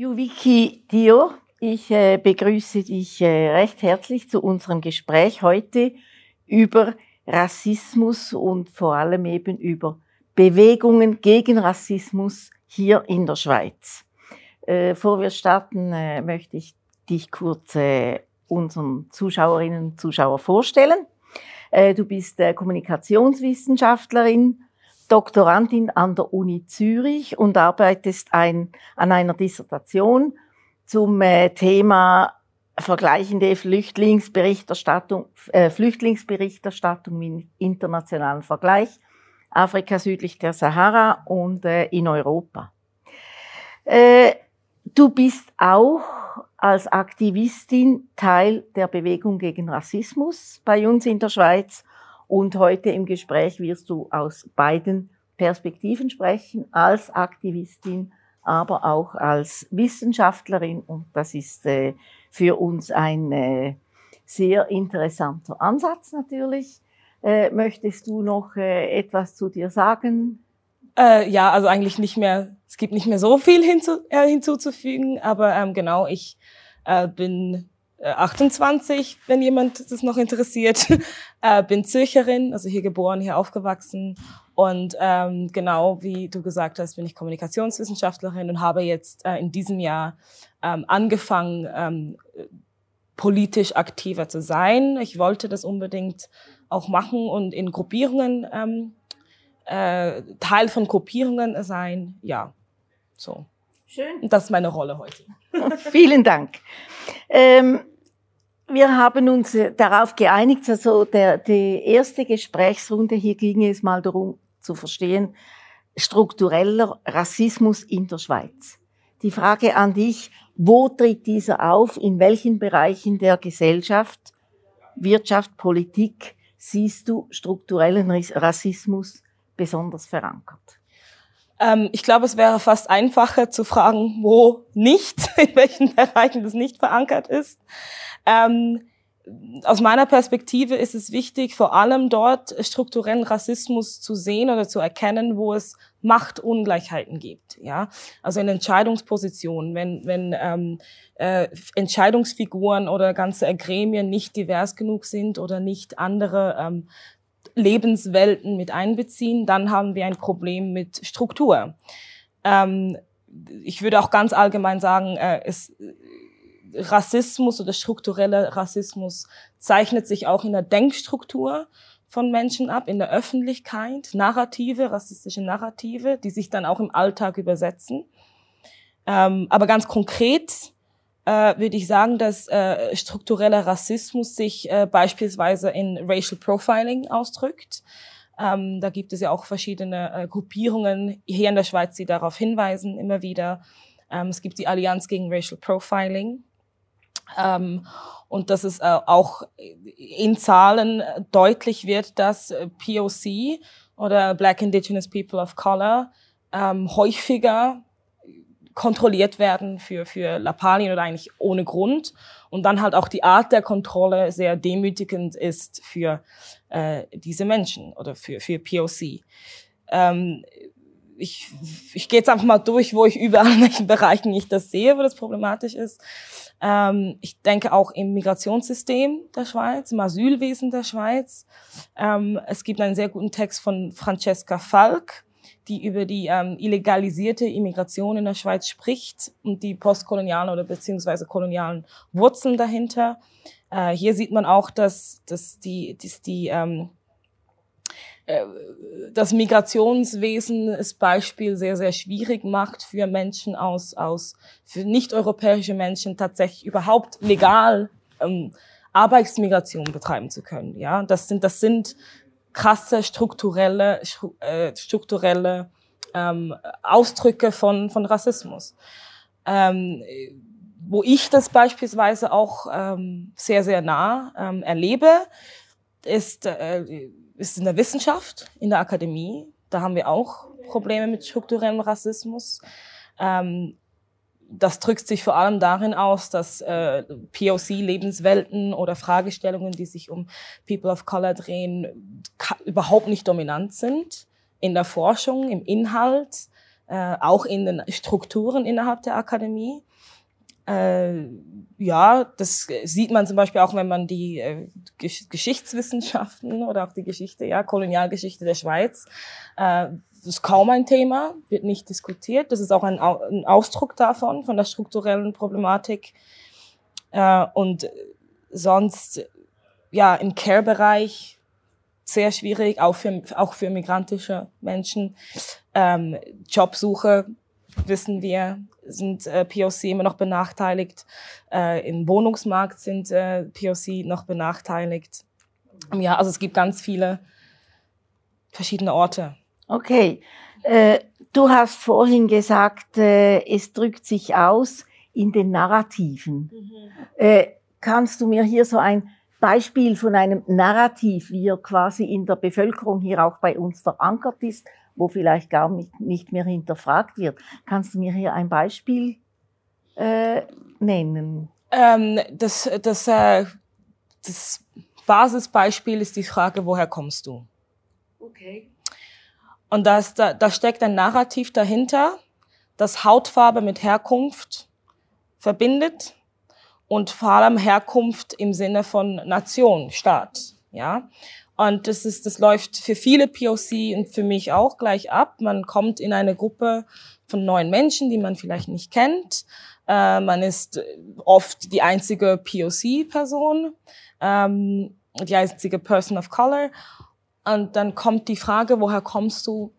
Juviki Dio, ich äh, begrüße dich äh, recht herzlich zu unserem Gespräch heute über Rassismus und vor allem eben über Bewegungen gegen Rassismus hier in der Schweiz. Äh, bevor wir starten, möchte ich dich kurz unseren Zuschauerinnen und Zuschauern vorstellen. Du bist Kommunikationswissenschaftlerin, Doktorandin an der Uni Zürich und arbeitest ein, an einer Dissertation zum äh, Thema vergleichende Flüchtlingsberichterstattung, äh, Flüchtlingsberichterstattung im internationalen Vergleich, Afrika südlich der Sahara und äh, in Europa. Äh, du bist auch als Aktivistin Teil der Bewegung gegen Rassismus bei uns in der Schweiz und heute im Gespräch wirst du aus beiden Perspektiven sprechen, als Aktivistin, aber auch als Wissenschaftlerin. Und das ist äh, für uns ein äh, sehr interessanter Ansatz natürlich. Äh, möchtest du noch äh, etwas zu dir sagen? Äh, ja, also eigentlich nicht mehr, es gibt nicht mehr so viel hinzu, äh, hinzuzufügen, aber ähm, genau, ich bin 28, äh, wenn jemand das noch interessiert. äh, bin Zürcherin, also hier geboren, hier aufgewachsen. Und ähm, genau wie du gesagt hast, bin ich Kommunikationswissenschaftlerin und habe jetzt äh, in diesem Jahr ähm, angefangen, ähm, politisch aktiver zu sein. Ich wollte das unbedingt auch machen und in Gruppierungen ähm, äh, Teil von Gruppierungen sein. Ja, so. Schön. Und das ist meine Rolle heute. Vielen Dank. Ähm, wir haben uns äh, darauf geeinigt, also der, die erste Gesprächsrunde, hier ging es mal darum zu verstehen, struktureller Rassismus in der Schweiz. Die Frage an dich, wo tritt dieser auf, in welchen Bereichen der Gesellschaft, Wirtschaft, Politik siehst du strukturellen Rassismus besonders verankert? Ähm, ich glaube, es wäre fast einfacher zu fragen, wo nicht, in welchen Bereichen das nicht verankert ist. Ähm, aus meiner Perspektive ist es wichtig, vor allem dort strukturellen Rassismus zu sehen oder zu erkennen, wo es Machtungleichheiten gibt. Ja, also in Entscheidungspositionen, wenn wenn ähm, äh, Entscheidungsfiguren oder ganze Gremien nicht divers genug sind oder nicht andere ähm, Lebenswelten mit einbeziehen, dann haben wir ein Problem mit Struktur. Ähm, ich würde auch ganz allgemein sagen, äh, es, Rassismus oder struktureller Rassismus zeichnet sich auch in der Denkstruktur von Menschen ab, in der Öffentlichkeit, Narrative, rassistische Narrative, die sich dann auch im Alltag übersetzen. Ähm, aber ganz konkret äh, würde ich sagen, dass äh, struktureller Rassismus sich äh, beispielsweise in Racial Profiling ausdrückt. Ähm, da gibt es ja auch verschiedene äh, Gruppierungen hier in der Schweiz, die darauf hinweisen, immer wieder. Ähm, es gibt die Allianz gegen Racial Profiling. Ähm, und dass es äh, auch in Zahlen deutlich wird, dass äh, POC oder Black Indigenous People of Color ähm, häufiger kontrolliert werden für, für Lappalien oder eigentlich ohne Grund. Und dann halt auch die Art der Kontrolle sehr demütigend ist für äh, diese Menschen oder für, für POC. Ähm, ich, ich gehe jetzt einfach mal durch, wo ich überall in welchen Bereichen ich das sehe, wo das problematisch ist. Ähm, ich denke auch im Migrationssystem der Schweiz, im Asylwesen der Schweiz. Ähm, es gibt einen sehr guten Text von Francesca Falk, die über die ähm, illegalisierte Immigration in der Schweiz spricht und die postkolonialen oder beziehungsweise kolonialen Wurzeln dahinter. Äh, hier sieht man auch, dass, dass die, dass die ähm, äh, das Migrationswesen das Beispiel sehr, sehr schwierig macht für Menschen aus, aus für nicht-europäische Menschen tatsächlich überhaupt legal ähm, Arbeitsmigration betreiben zu können. Ja, das sind, das sind krasse strukturelle, äh, strukturelle ähm, Ausdrücke von, von Rassismus. Ähm, wo ich das beispielsweise auch ähm, sehr, sehr nah ähm, erlebe, ist, äh, ist in der Wissenschaft, in der Akademie. Da haben wir auch Probleme mit strukturellem Rassismus. Ähm, das drückt sich vor allem darin aus, dass äh, POC-Lebenswelten oder Fragestellungen, die sich um People of Color drehen, überhaupt nicht dominant sind in der Forschung, im Inhalt, äh, auch in den Strukturen innerhalb der Akademie. Äh, ja, das sieht man zum Beispiel auch, wenn man die äh, Geschichtswissenschaften oder auch die Geschichte, ja, Kolonialgeschichte der Schweiz, äh, das ist kaum ein Thema, wird nicht diskutiert. Das ist auch ein, ein Ausdruck davon, von der strukturellen Problematik. Äh, und sonst, ja, im Care-Bereich sehr schwierig, auch für, auch für migrantische Menschen. Ähm, Jobsuche, wissen wir, sind äh, POC immer noch benachteiligt. Äh, Im Wohnungsmarkt sind äh, POC noch benachteiligt. Ja, also es gibt ganz viele verschiedene Orte. Okay. Äh, du hast vorhin gesagt, äh, es drückt sich aus in den Narrativen. Mhm. Äh, kannst du mir hier so ein Beispiel von einem Narrativ, wie er quasi in der Bevölkerung hier auch bei uns verankert ist, wo vielleicht gar nicht, mehr hinterfragt wird. Kannst du mir hier ein Beispiel äh, nennen? Ähm, das, das, äh, das Basisbeispiel ist die Frage, woher kommst du? Okay. Und das, da, da steckt ein Narrativ dahinter, das Hautfarbe mit Herkunft verbindet und vor allem Herkunft im Sinne von Nation, Staat, ja. Und das ist, das läuft für viele POC und für mich auch gleich ab. Man kommt in eine Gruppe von neuen Menschen, die man vielleicht nicht kennt. Äh, man ist oft die einzige POC-Person, ähm, die einzige Person of Color. Und dann kommt die Frage, woher kommst du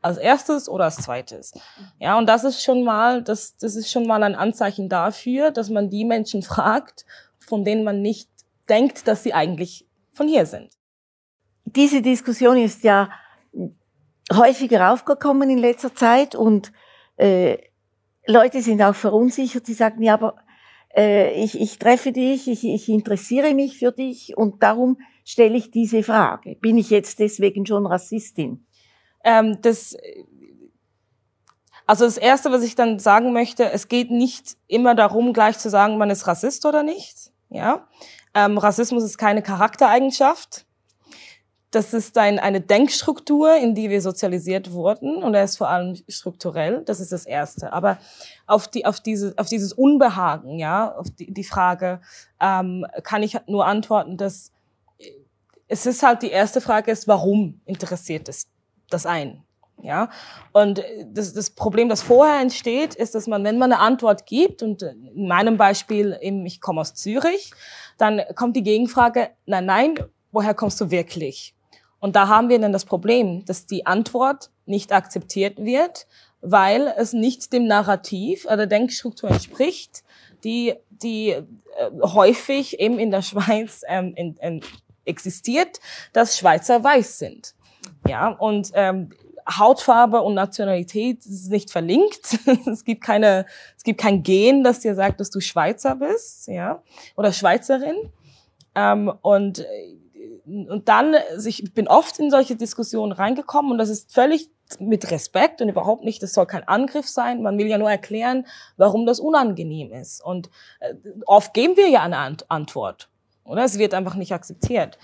als erstes oder als zweites? Ja, und das ist schon mal, das, das ist schon mal ein Anzeichen dafür, dass man die Menschen fragt, von denen man nicht denkt, dass sie eigentlich von hier sind diese Diskussion ist ja häufiger aufgekommen in letzter Zeit und äh, Leute sind auch verunsichert. Sie sagen, ja, aber äh, ich, ich treffe dich, ich, ich interessiere mich für dich und darum stelle ich diese Frage. Bin ich jetzt deswegen schon Rassistin? Ähm, das, also das Erste, was ich dann sagen möchte, es geht nicht immer darum, gleich zu sagen, man ist Rassist oder nicht. Ja, ähm, Rassismus ist keine Charaktereigenschaft. Das ist ein, eine Denkstruktur, in die wir sozialisiert wurden und er ist vor allem strukturell. Das ist das Erste. Aber auf, die, auf, diese, auf dieses Unbehagen, ja, auf die, die Frage, ähm, kann ich nur antworten, dass es ist halt die erste Frage ist, warum interessiert es das einen? Ja, und das, das Problem, das vorher entsteht, ist, dass man, wenn man eine Antwort gibt, und in meinem Beispiel, eben, ich komme aus Zürich, dann kommt die Gegenfrage, nein, nein, woher kommst du wirklich? Und da haben wir dann das Problem, dass die Antwort nicht akzeptiert wird, weil es nicht dem Narrativ oder der Denkstruktur entspricht, die, die äh, häufig eben in der Schweiz ähm, in, in, existiert, dass Schweizer weiß sind. Ja, und ähm, Hautfarbe und Nationalität ist nicht verlinkt. es gibt keine, es gibt kein Gen, das dir sagt, dass du Schweizer bist, ja, oder Schweizerin. Ähm, und äh, und dann, also ich bin oft in solche Diskussionen reingekommen und das ist völlig mit Respekt und überhaupt nicht, das soll kein Angriff sein. Man will ja nur erklären, warum das unangenehm ist. Und äh, oft geben wir ja eine Antwort, oder? Es wird einfach nicht akzeptiert.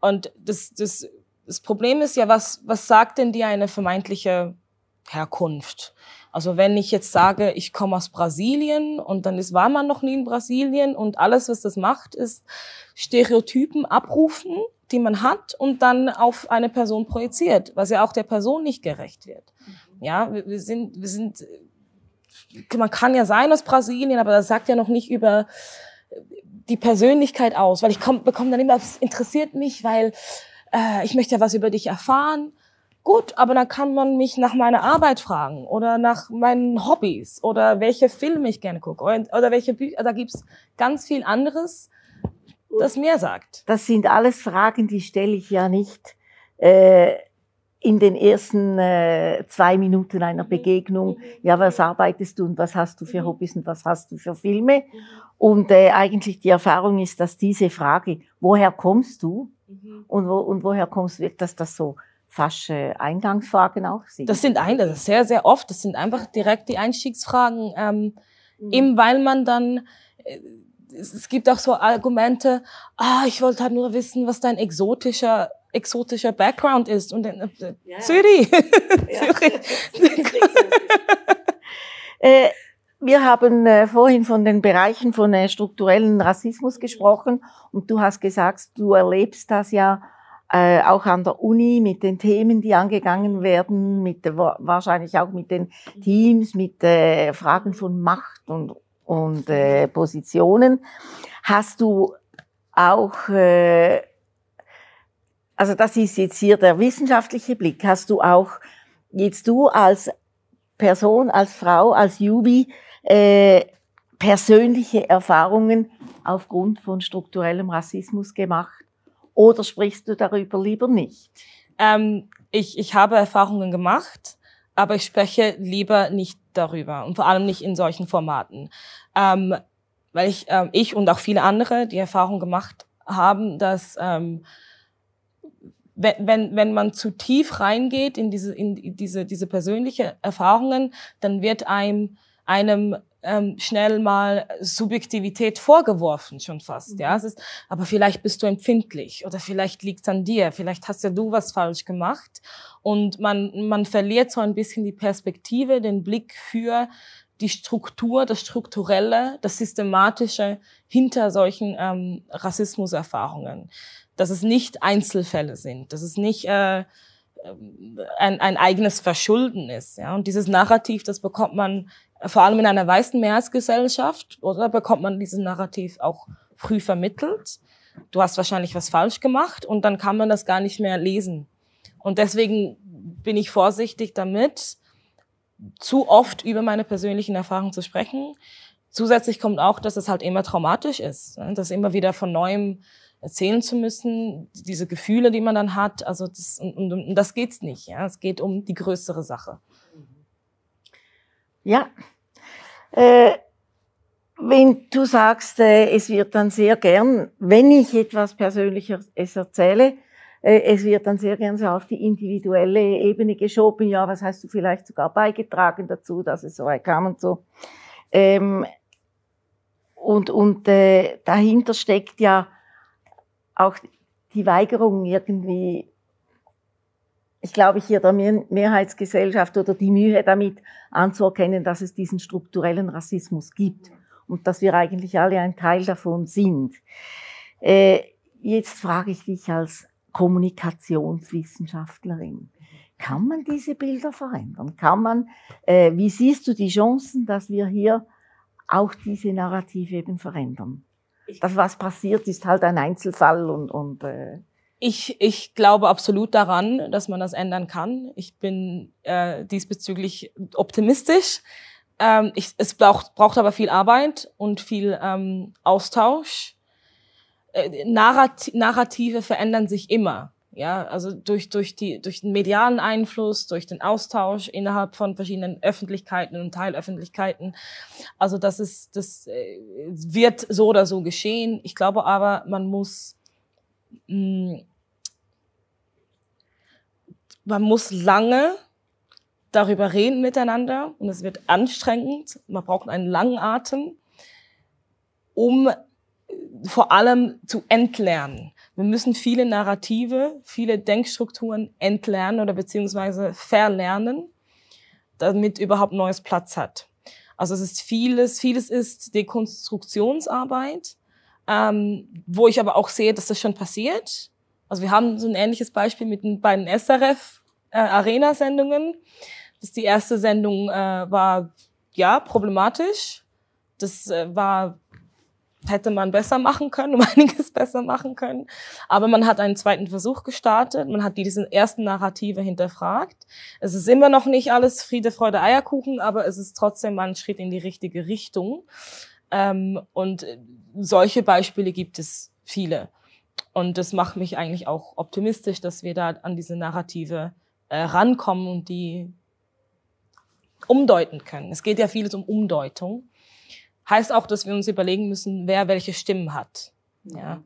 Und das, das, das Problem ist ja, was, was sagt denn dir eine vermeintliche Herkunft? Also wenn ich jetzt sage, ich komme aus Brasilien und dann ist, war man noch nie in Brasilien und alles, was das macht, ist Stereotypen abrufen, die man hat und dann auf eine Person projiziert, was ja auch der Person nicht gerecht wird. Mhm. Ja, wir, wir sind, wir sind, man kann ja sein aus Brasilien, aber das sagt ja noch nicht über die Persönlichkeit aus, weil ich komm, bekomme dann immer, es interessiert mich, weil äh, ich möchte ja was über dich erfahren Gut, aber dann kann man mich nach meiner Arbeit fragen oder nach meinen Hobbys oder welche Filme ich gerne gucke oder welche Bücher. Da gibt's ganz viel anderes, das mehr sagt. Das sind alles Fragen, die stelle ich ja nicht äh, in den ersten äh, zwei Minuten einer mhm. Begegnung. Mhm. Ja, was arbeitest du und was hast du für mhm. Hobbys und was hast du für Filme? Und äh, eigentlich die Erfahrung ist, dass diese Frage, woher kommst du und, wo, und woher kommst du, dass das so fast Eingangsfragen auch sind. Das sind ein, das ist sehr, sehr oft. Das sind einfach direkt die Einstiegsfragen, ähm, mhm. eben weil man dann, äh, es gibt auch so Argumente, ah, ich wollte halt nur wissen, was dein exotischer exotischer Background ist. Und äh, ja. Zürich. Ja. Zürich. äh, wir haben äh, vorhin von den Bereichen von äh, strukturellen Rassismus gesprochen und du hast gesagt, du erlebst das ja äh, auch an der Uni mit den Themen, die angegangen werden, mit wahrscheinlich auch mit den Teams, mit äh, Fragen von Macht und, und äh, Positionen. Hast du auch, äh, also das ist jetzt hier der wissenschaftliche Blick, hast du auch jetzt du als Person, als Frau, als Jubi, äh, persönliche Erfahrungen aufgrund von strukturellem Rassismus gemacht? Oder sprichst du darüber lieber nicht? Ähm, ich, ich habe Erfahrungen gemacht, aber ich spreche lieber nicht darüber und vor allem nicht in solchen Formaten. Ähm, weil ich, ähm, ich und auch viele andere die Erfahrung gemacht haben, dass ähm, wenn, wenn, wenn man zu tief reingeht in diese, in diese, diese persönliche Erfahrungen, dann wird einem, einem ähm, schnell mal Subjektivität vorgeworfen, schon fast. Mhm. Ja, es ist, aber vielleicht bist du empfindlich oder vielleicht liegt's an dir, vielleicht hast ja du was falsch gemacht und man man verliert so ein bisschen die Perspektive, den Blick für die Struktur, das Strukturelle, das Systematische hinter solchen ähm, Rassismuserfahrungen. Dass es nicht Einzelfälle sind, dass es nicht äh, ähm, ein, ein eigenes Verschulden ist. Ja? Und dieses Narrativ, das bekommt man vor allem in einer weißen Mehrheitsgesellschaft, oder bekommt man dieses Narrativ auch früh vermittelt. Du hast wahrscheinlich was falsch gemacht und dann kann man das gar nicht mehr lesen. Und deswegen bin ich vorsichtig damit, zu oft über meine persönlichen Erfahrungen zu sprechen. Zusätzlich kommt auch, dass es halt immer traumatisch ist, das immer wieder von neuem erzählen zu müssen, diese Gefühle, die man dann hat. Also das, und, und, und das geht's nicht. Ja, es geht um die größere Sache. Ja. Äh, wenn du sagst, äh, es wird dann sehr gern, wenn ich etwas Persönliches erzähle, äh, es wird dann sehr gern so auf die individuelle Ebene geschoben. Ja, was hast du vielleicht sogar beigetragen dazu, dass es so weit kam und so. Ähm, und und äh, dahinter steckt ja auch die Weigerung irgendwie ich glaube, hier der Mehrheitsgesellschaft oder die Mühe damit anzuerkennen, dass es diesen strukturellen Rassismus gibt und dass wir eigentlich alle ein Teil davon sind. Äh, jetzt frage ich dich als Kommunikationswissenschaftlerin, kann man diese Bilder verändern? Kann man, äh, wie siehst du die Chancen, dass wir hier auch diese Narrative eben verändern? Das, was passiert, ist halt ein Einzelfall und, und äh, ich, ich glaube absolut daran, dass man das ändern kann. Ich bin äh, diesbezüglich optimistisch. Ähm, ich, es braucht, braucht aber viel Arbeit und viel ähm, Austausch. Äh, Narrat Narrative verändern sich immer. Ja, also durch, durch, die, durch den medialen Einfluss, durch den Austausch innerhalb von verschiedenen Öffentlichkeiten und Teilöffentlichkeiten. Also das ist, das äh, wird so oder so geschehen. Ich glaube aber, man muss mh, man muss lange darüber reden miteinander und es wird anstrengend. Man braucht einen langen Atem, um vor allem zu entlernen. Wir müssen viele Narrative, viele Denkstrukturen entlernen oder beziehungsweise verlernen, damit überhaupt neues Platz hat. Also es ist vieles, vieles ist Dekonstruktionsarbeit, ähm, wo ich aber auch sehe, dass das schon passiert. Also wir haben so ein ähnliches Beispiel mit den beiden SRF äh, Arena-Sendungen. Das die erste Sendung äh, war ja problematisch. Das äh, war hätte man besser machen können, um einiges besser machen können. Aber man hat einen zweiten Versuch gestartet, man hat diese ersten Narrative hinterfragt. Es ist immer noch nicht alles Friede, Freude, Eierkuchen, aber es ist trotzdem ein Schritt in die richtige Richtung. Ähm, und solche Beispiele gibt es viele. Und das macht mich eigentlich auch optimistisch, dass wir da an diese Narrative äh, rankommen und die umdeuten können. Es geht ja vieles um Umdeutung. Heißt auch, dass wir uns überlegen müssen, wer welche Stimmen hat. Ja.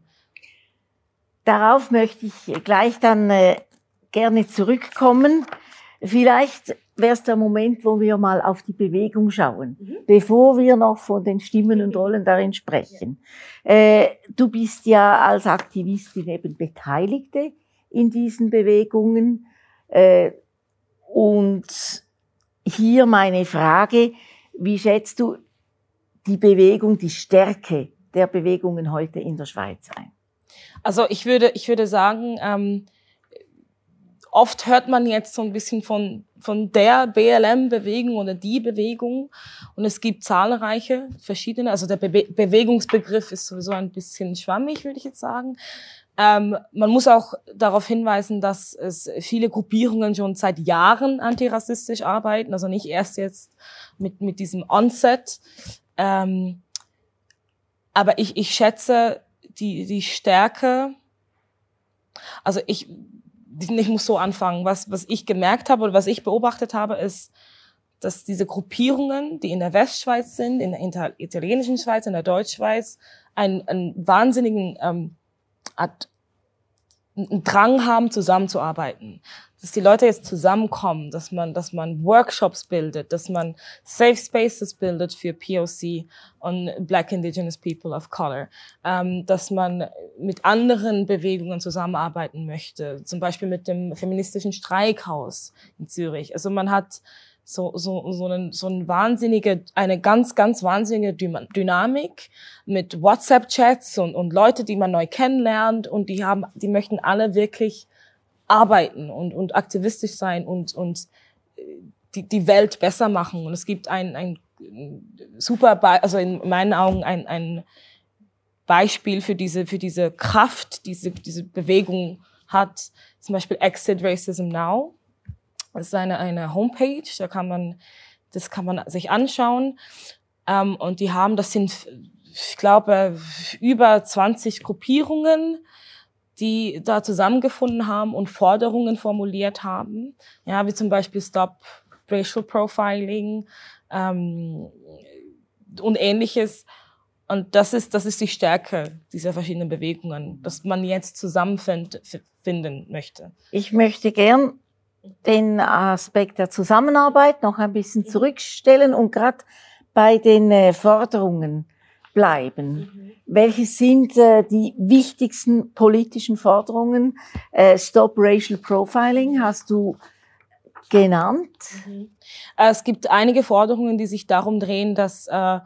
Darauf möchte ich gleich dann äh, gerne zurückkommen. Vielleicht wäre es der Moment, wo wir mal auf die Bewegung schauen, mhm. bevor wir noch von den Stimmen und Rollen darin sprechen. Ja. Äh, du bist ja als Aktivistin eben Beteiligte in diesen Bewegungen. Äh, und hier meine Frage, wie schätzt du die Bewegung, die Stärke der Bewegungen heute in der Schweiz ein? Also ich würde, ich würde sagen, ähm, oft hört man jetzt so ein bisschen von, von der BLM-Bewegung oder die Bewegung. Und es gibt zahlreiche verschiedene, also der Be Bewegungsbegriff ist sowieso ein bisschen schwammig, würde ich jetzt sagen. Ähm, man muss auch darauf hinweisen, dass es viele Gruppierungen schon seit Jahren antirassistisch arbeiten, also nicht erst jetzt mit, mit diesem Onset. Ähm, aber ich, ich schätze die, die Stärke, also ich, ich muss so anfangen. Was, was ich gemerkt habe oder was ich beobachtet habe, ist, dass diese Gruppierungen, die in der Westschweiz sind, in der italienischen Schweiz, in der Deutschschweiz, einen, einen wahnsinnigen ähm, Art, einen Drang haben, zusammenzuarbeiten dass die Leute jetzt zusammenkommen, dass man, dass man Workshops bildet, dass man Safe Spaces bildet für POC und Black Indigenous People of Color, ähm, dass man mit anderen Bewegungen zusammenarbeiten möchte, zum Beispiel mit dem feministischen Streikhaus in Zürich. Also man hat so, so, so, einen, so ein wahnsinnige, eine ganz, ganz wahnsinnige Dynamik mit WhatsApp-Chats und, und Leute, die man neu kennenlernt und die haben, die möchten alle wirklich arbeiten und, und aktivistisch sein und, und äh, die, die Welt besser machen. Und es gibt ein, ein super, Be also in meinen Augen ein, ein Beispiel für diese, für diese Kraft, diese, diese Bewegung hat, zum Beispiel Exit Racism Now. Das ist eine, eine Homepage, da kann man, das kann man sich anschauen. Ähm, und die haben, das sind, ich glaube, über 20 Gruppierungen, die da zusammengefunden haben und Forderungen formuliert haben, ja, wie zum Beispiel Stop Racial Profiling ähm, und ähnliches. Und das ist, das ist die Stärke dieser verschiedenen Bewegungen, dass man jetzt zusammenfinden möchte. Ich möchte gern den Aspekt der Zusammenarbeit noch ein bisschen zurückstellen und gerade bei den äh, Forderungen bleiben. Mhm. Welche sind äh, die wichtigsten politischen Forderungen? Äh, Stop Racial Profiling hast du genannt. Mhm. Äh, es gibt einige Forderungen, die sich darum drehen, dass äh,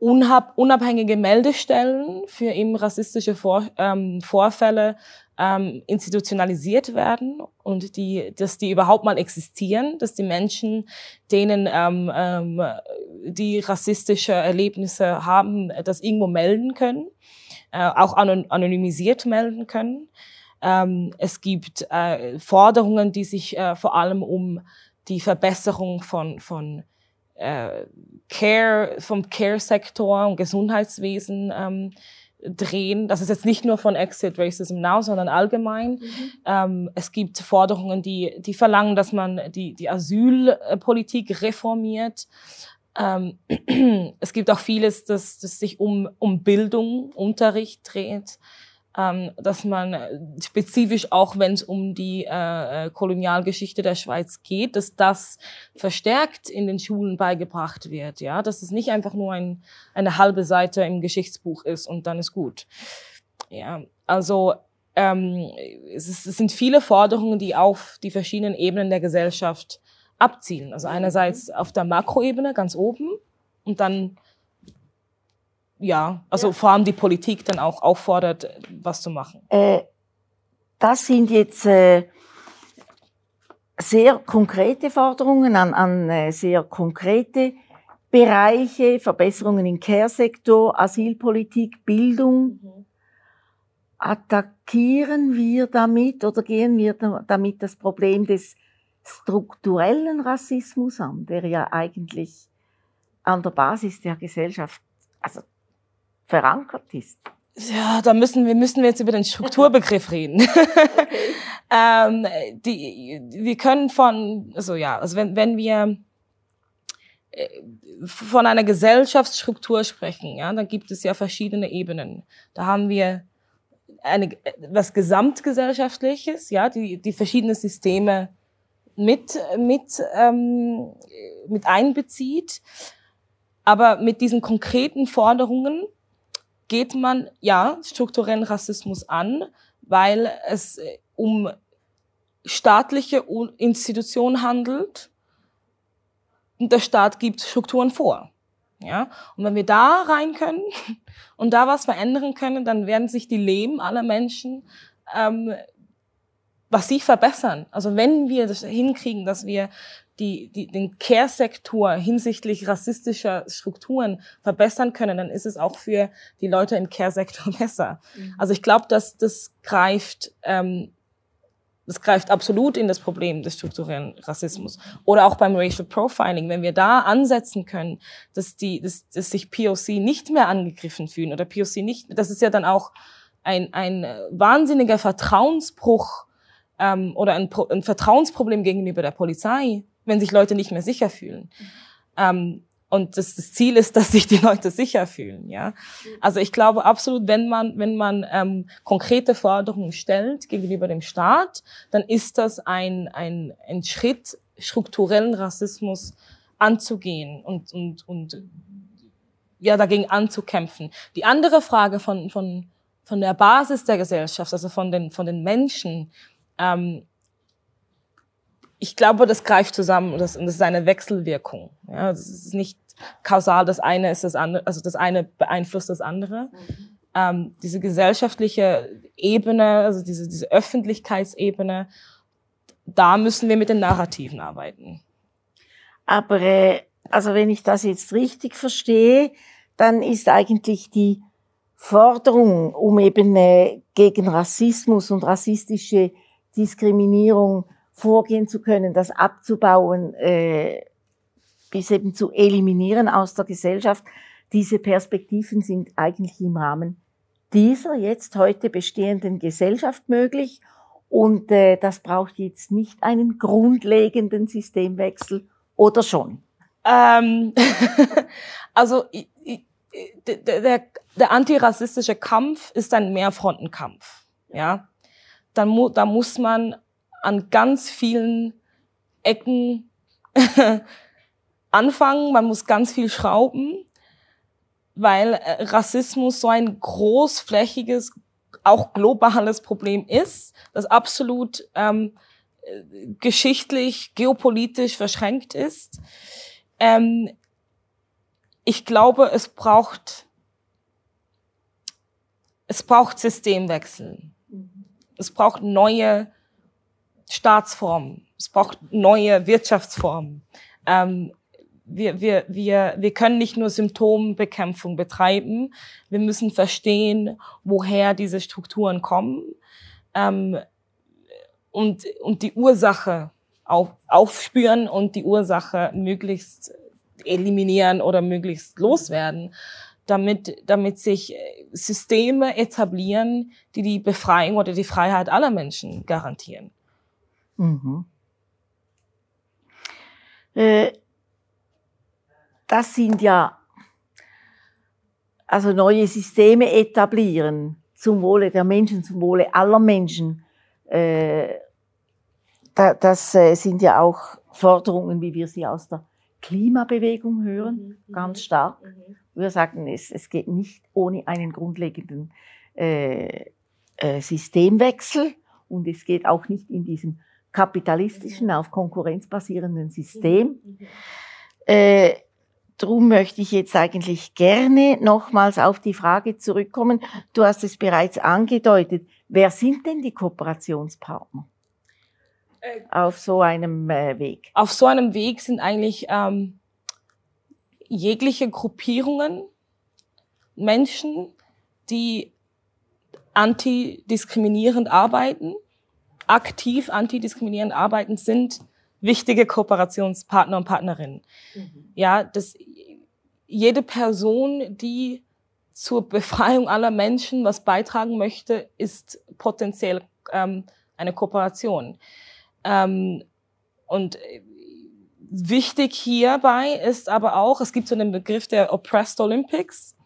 unabhängige Meldestellen für eben rassistische Vor ähm, Vorfälle ähm, institutionalisiert werden und die, dass die überhaupt mal existieren, dass die Menschen, denen ähm, ähm, die rassistische Erlebnisse haben, das irgendwo melden können, äh, auch anonymisiert melden können. Ähm, es gibt äh, Forderungen, die sich äh, vor allem um die Verbesserung von, von äh, Care, vom Care-Sektor und Gesundheitswesen ähm, drehen. Das ist jetzt nicht nur von Exit Racism Now, sondern allgemein. Mhm. Ähm, es gibt Forderungen, die, die verlangen, dass man die, die Asylpolitik reformiert. Ähm, es gibt auch vieles, das, das sich um, um Bildung, Unterricht dreht ähm, dass man äh, spezifisch auch, wenn es um die äh, äh, Kolonialgeschichte der Schweiz geht, dass das verstärkt in den Schulen beigebracht wird. Ja, dass es nicht einfach nur ein, eine halbe Seite im Geschichtsbuch ist und dann ist gut. Ja, also ähm, es, ist, es sind viele Forderungen, die auf die verschiedenen Ebenen der Gesellschaft abzielen. Also einerseits auf der Makroebene ganz oben und dann ja, also ja. vor allem die Politik dann auch auffordert, was zu machen. Äh, das sind jetzt äh, sehr konkrete Forderungen an, an äh, sehr konkrete Bereiche, Verbesserungen im Care-Sektor, Asylpolitik, Bildung. Mhm. Attackieren wir damit oder gehen wir damit das Problem des strukturellen Rassismus an, der ja eigentlich an der Basis der Gesellschaft, also verankert ist? Ja, da müssen wir, müssen wir jetzt über den Strukturbegriff reden. Okay. ähm, die, wir können von, also ja, also wenn, wenn wir äh, von einer Gesellschaftsstruktur sprechen, ja, dann gibt es ja verschiedene Ebenen. Da haben wir eine, was gesamtgesellschaftliches, ja, die, die verschiedenen Systeme mit, mit, ähm, mit einbezieht. Aber mit diesen konkreten Forderungen geht man ja strukturellen Rassismus an, weil es um staatliche Institutionen handelt und der Staat gibt Strukturen vor. Ja? Und wenn wir da rein können und da was verändern können, dann werden sich die Leben aller Menschen ähm, was sie verbessern. Also wenn wir das hinkriegen, dass wir die, die, den Care-Sektor hinsichtlich rassistischer Strukturen verbessern können, dann ist es auch für die Leute im Care-Sektor besser. Mhm. Also ich glaube, dass das greift, ähm, das greift absolut in das Problem des strukturellen Rassismus. Oder auch beim Racial Profiling, wenn wir da ansetzen können, dass die, dass, dass sich POC nicht mehr angegriffen fühlen oder POC nicht, das ist ja dann auch ein, ein wahnsinniger Vertrauensbruch ähm, oder ein, ein Vertrauensproblem gegenüber der Polizei, wenn sich Leute nicht mehr sicher fühlen. Ähm, und das, das Ziel ist, dass sich die Leute sicher fühlen. Ja, also ich glaube absolut, wenn man wenn man ähm, konkrete Forderungen stellt gegenüber dem Staat, dann ist das ein ein, ein Schritt, strukturellen Rassismus anzugehen und und und ja dagegen anzukämpfen. Die andere Frage von von von der Basis der Gesellschaft, also von den von den Menschen, ähm, ich glaube, das greift zusammen und das, das ist eine Wechselwirkung. Ja, das ist nicht kausal, das eine ist das andere, also das eine beeinflusst das andere. Mhm. Ähm, diese gesellschaftliche Ebene, also diese, diese Öffentlichkeitsebene, da müssen wir mit den Narrativen arbeiten. Aber äh, also wenn ich das jetzt richtig verstehe, dann ist eigentlich die Forderung, um eben äh, gegen Rassismus und rassistische Diskriminierung vorgehen zu können, das abzubauen, äh, bis eben zu eliminieren aus der Gesellschaft. Diese Perspektiven sind eigentlich im Rahmen dieser jetzt heute bestehenden Gesellschaft möglich. Und äh, das braucht jetzt nicht einen grundlegenden Systemwechsel oder schon? Ähm, also der, der, antirassistische Kampf ist ein Mehrfrontenkampf. Ja, dann mu da muss man an ganz vielen Ecken anfangen, man muss ganz viel schrauben, weil äh, Rassismus so ein großflächiges, auch globales Problem ist, das absolut ähm, geschichtlich, geopolitisch verschränkt ist. Ähm, ich glaube, es braucht, es braucht Systemwechsel. Es braucht neue Staatsformen. Es braucht neue Wirtschaftsformen. Ähm, wir, wir, wir, wir können nicht nur Symptombekämpfung betreiben. Wir müssen verstehen, woher diese Strukturen kommen ähm, und, und die Ursache auf, aufspüren und die Ursache möglichst eliminieren oder möglichst loswerden, damit, damit sich Systeme etablieren, die die Befreiung oder die Freiheit aller Menschen garantieren. Mhm. Äh, das sind ja, also neue Systeme etablieren zum Wohle der Menschen, zum Wohle aller Menschen. Äh, das äh, sind ja auch Forderungen, wie wir sie aus der Klimabewegung hören, mhm, mhm. ganz stark. Mhm. Wir sagen, es, es geht nicht ohne einen grundlegenden äh, äh, Systemwechsel und es geht auch nicht in diesem kapitalistischen, auf Konkurrenz basierenden System. Äh, Drum möchte ich jetzt eigentlich gerne nochmals auf die Frage zurückkommen. Du hast es bereits angedeutet. Wer sind denn die Kooperationspartner äh, auf so einem äh, Weg? Auf so einem Weg sind eigentlich ähm, jegliche Gruppierungen, Menschen, die antidiskriminierend arbeiten, aktiv antidiskriminierend arbeiten, sind wichtige Kooperationspartner und Partnerinnen. Mhm. Ja, dass jede Person, die zur Befreiung aller Menschen was beitragen möchte, ist potenziell ähm, eine Kooperation. Ähm, und wichtig hierbei ist aber auch, es gibt so einen Begriff der Oppressed Olympics,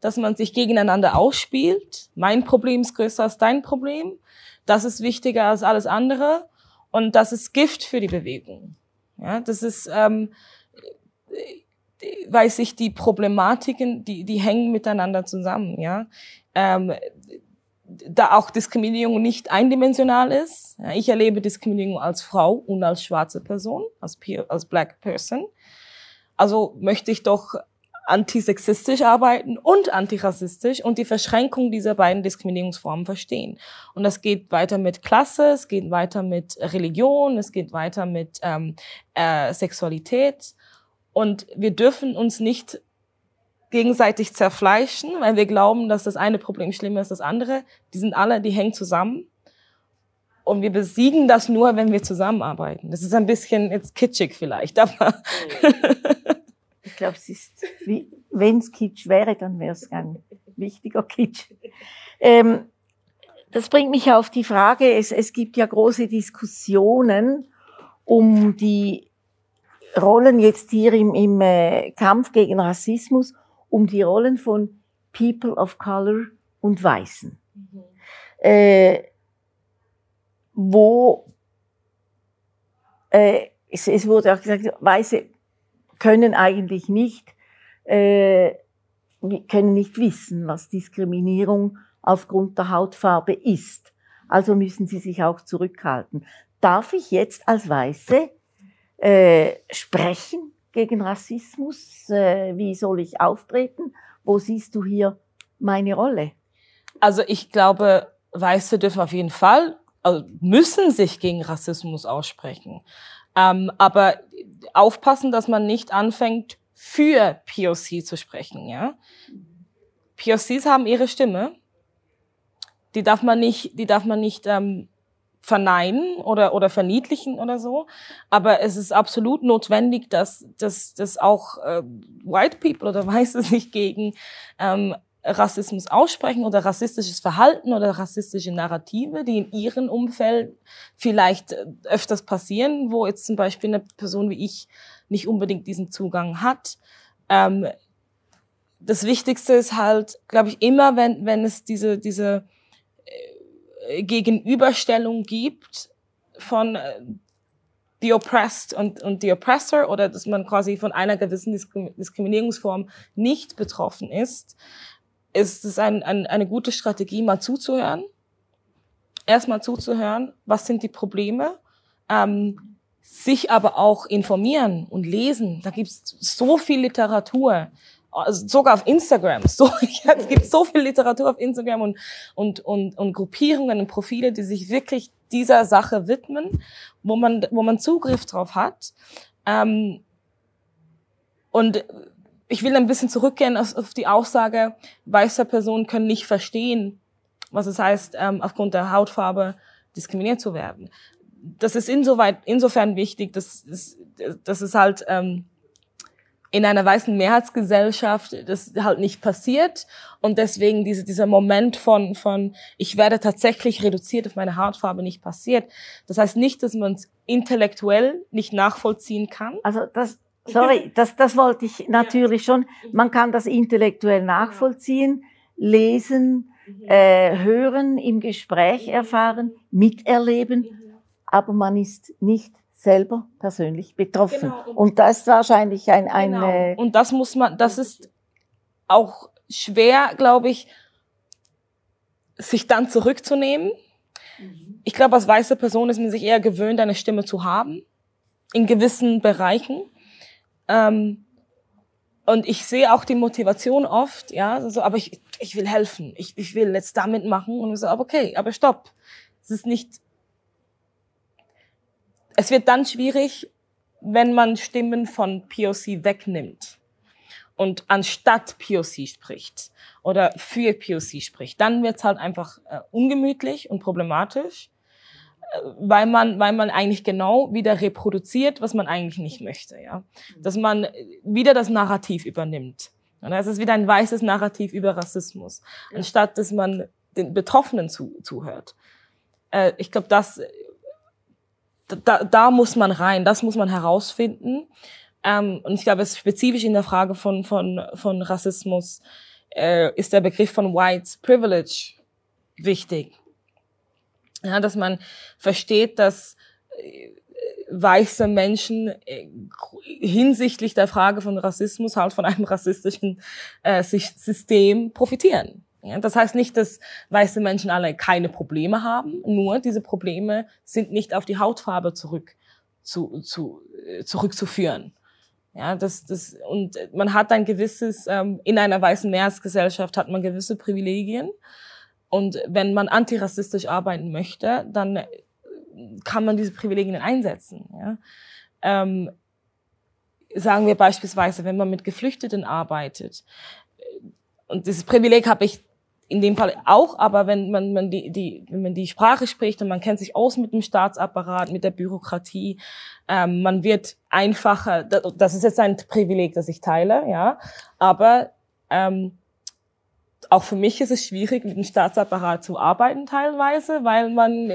dass man sich gegeneinander ausspielt. Mein Problem ist größer als dein Problem. Das ist wichtiger als alles andere und das ist Gift für die Bewegung. Ja, das ist, ähm, weil sich die Problematiken, die, die hängen miteinander zusammen. Ja, ähm, da auch Diskriminierung nicht eindimensional ist. Ja, ich erlebe Diskriminierung als Frau und als schwarze Person, als, als Black Person. Also möchte ich doch antisexistisch arbeiten und antirassistisch und die Verschränkung dieser beiden Diskriminierungsformen verstehen. Und das geht weiter mit Klasse, es geht weiter mit Religion, es geht weiter mit ähm, äh, Sexualität. Und wir dürfen uns nicht gegenseitig zerfleischen, weil wir glauben, dass das eine Problem schlimmer ist als das andere. Die sind alle, die hängen zusammen. Und wir besiegen das nur, wenn wir zusammenarbeiten. Das ist ein bisschen jetzt kitschig vielleicht, aber Ich glaube, es ist, wenn es Kitsch wäre, dann wäre es ein wichtiger Kitsch. Ähm, das bringt mich auf die Frage, es, es gibt ja große Diskussionen um die Rollen jetzt hier im, im äh, Kampf gegen Rassismus, um die Rollen von People of Color und Weißen. Mhm. Äh, wo äh, es, es wurde auch gesagt, Weiße können eigentlich nicht, äh, können nicht wissen, was Diskriminierung aufgrund der Hautfarbe ist. Also müssen sie sich auch zurückhalten. Darf ich jetzt als Weiße äh, sprechen gegen Rassismus? Äh, wie soll ich auftreten? Wo siehst du hier meine Rolle? Also ich glaube, Weiße dürfen auf jeden Fall, also müssen sich gegen Rassismus aussprechen. Ähm, aber aufpassen, dass man nicht anfängt, für POC zu sprechen. Ja? POCs haben ihre Stimme. Die darf man nicht, die darf man nicht ähm, verneinen oder, oder verniedlichen oder so. Aber es ist absolut notwendig, dass, dass, dass auch äh, White People oder Weiße sich gegen ähm, Rassismus aussprechen oder rassistisches Verhalten oder rassistische Narrative, die in ihrem Umfeld vielleicht äh, öfters passieren, wo jetzt zum Beispiel eine Person wie ich nicht unbedingt diesen Zugang hat. Ähm, das Wichtigste ist halt, glaube ich, immer, wenn, wenn es diese, diese äh, Gegenüberstellung gibt von äh, the oppressed und, und the oppressor oder dass man quasi von einer gewissen Diskriminierungsform nicht betroffen ist, ist es ein, ein, eine gute Strategie, mal zuzuhören. Erstmal zuzuhören, was sind die Probleme, ähm, sich aber auch informieren und lesen. Da gibt es so viel Literatur, also sogar auf Instagram. So, es gibt so viel Literatur auf Instagram und, und, und, und Gruppierungen und Profile, die sich wirklich dieser Sache widmen, wo man, wo man Zugriff drauf hat. Ähm, und ich will ein bisschen zurückgehen auf die Aussage, weiße Personen können nicht verstehen, was es heißt, ähm, aufgrund der Hautfarbe diskriminiert zu werden. Das ist insoweit, insofern wichtig, dass, dass, es halt ähm, in einer weißen Mehrheitsgesellschaft das halt nicht passiert und deswegen diese, dieser Moment von, von ich werde tatsächlich reduziert auf meine Hautfarbe nicht passiert. Das heißt nicht, dass man es intellektuell nicht nachvollziehen kann. Also das, Sorry, das, das wollte ich natürlich schon. Man kann das intellektuell nachvollziehen, lesen, mhm. äh, hören, im Gespräch erfahren, miterleben, mhm. aber man ist nicht selber persönlich betroffen. Genau. Und das ist wahrscheinlich ein, ein genau. Äh, und das muss man, das ist auch schwer, glaube ich, sich dann zurückzunehmen. Mhm. Ich glaube, als weiße Person ist man sich eher gewöhnt, eine Stimme zu haben in gewissen Bereichen. Ähm, und ich sehe auch die Motivation oft, ja, so, aber ich, ich will helfen, ich, ich will jetzt damit machen. Und so, aber okay, aber stopp. Es ist nicht, es wird dann schwierig, wenn man Stimmen von POC wegnimmt und anstatt POC spricht oder für POC spricht, dann wird es halt einfach äh, ungemütlich und problematisch weil man, weil man eigentlich genau wieder reproduziert, was man eigentlich nicht möchte, ja. Dass man wieder das Narrativ übernimmt. Und das ist wieder ein weißes Narrativ über Rassismus, anstatt dass man den Betroffenen zu, zuhört. Äh, ich glaube, das, da, da muss man rein, das muss man herausfinden. Ähm, und ich glaube, spezifisch in der Frage von, von, von Rassismus äh, ist der Begriff von White Privilege wichtig. Ja, dass man versteht, dass äh, weiße Menschen äh, hinsichtlich der Frage von Rassismus halt von einem rassistischen äh, System profitieren. Ja, das heißt nicht, dass weiße Menschen alle keine Probleme haben, nur diese Probleme sind nicht auf die Hautfarbe zurück zu, zu, äh, zurückzuführen. Ja, das, das, und man hat ein gewisses, ähm, in einer weißen Mehrheitsgesellschaft hat man gewisse Privilegien. Und wenn man antirassistisch arbeiten möchte, dann äh, kann man diese Privilegien einsetzen. Ja? Ähm, sagen wir beispielsweise, wenn man mit Geflüchteten arbeitet, äh, und dieses Privileg habe ich in dem Fall auch, aber wenn man, man die, die, wenn man die Sprache spricht und man kennt sich aus mit dem Staatsapparat, mit der Bürokratie, ähm, man wird einfacher, das ist jetzt ein Privileg, das ich teile, ja, aber ähm, auch für mich ist es schwierig, mit dem Staatsapparat zu arbeiten teilweise, weil man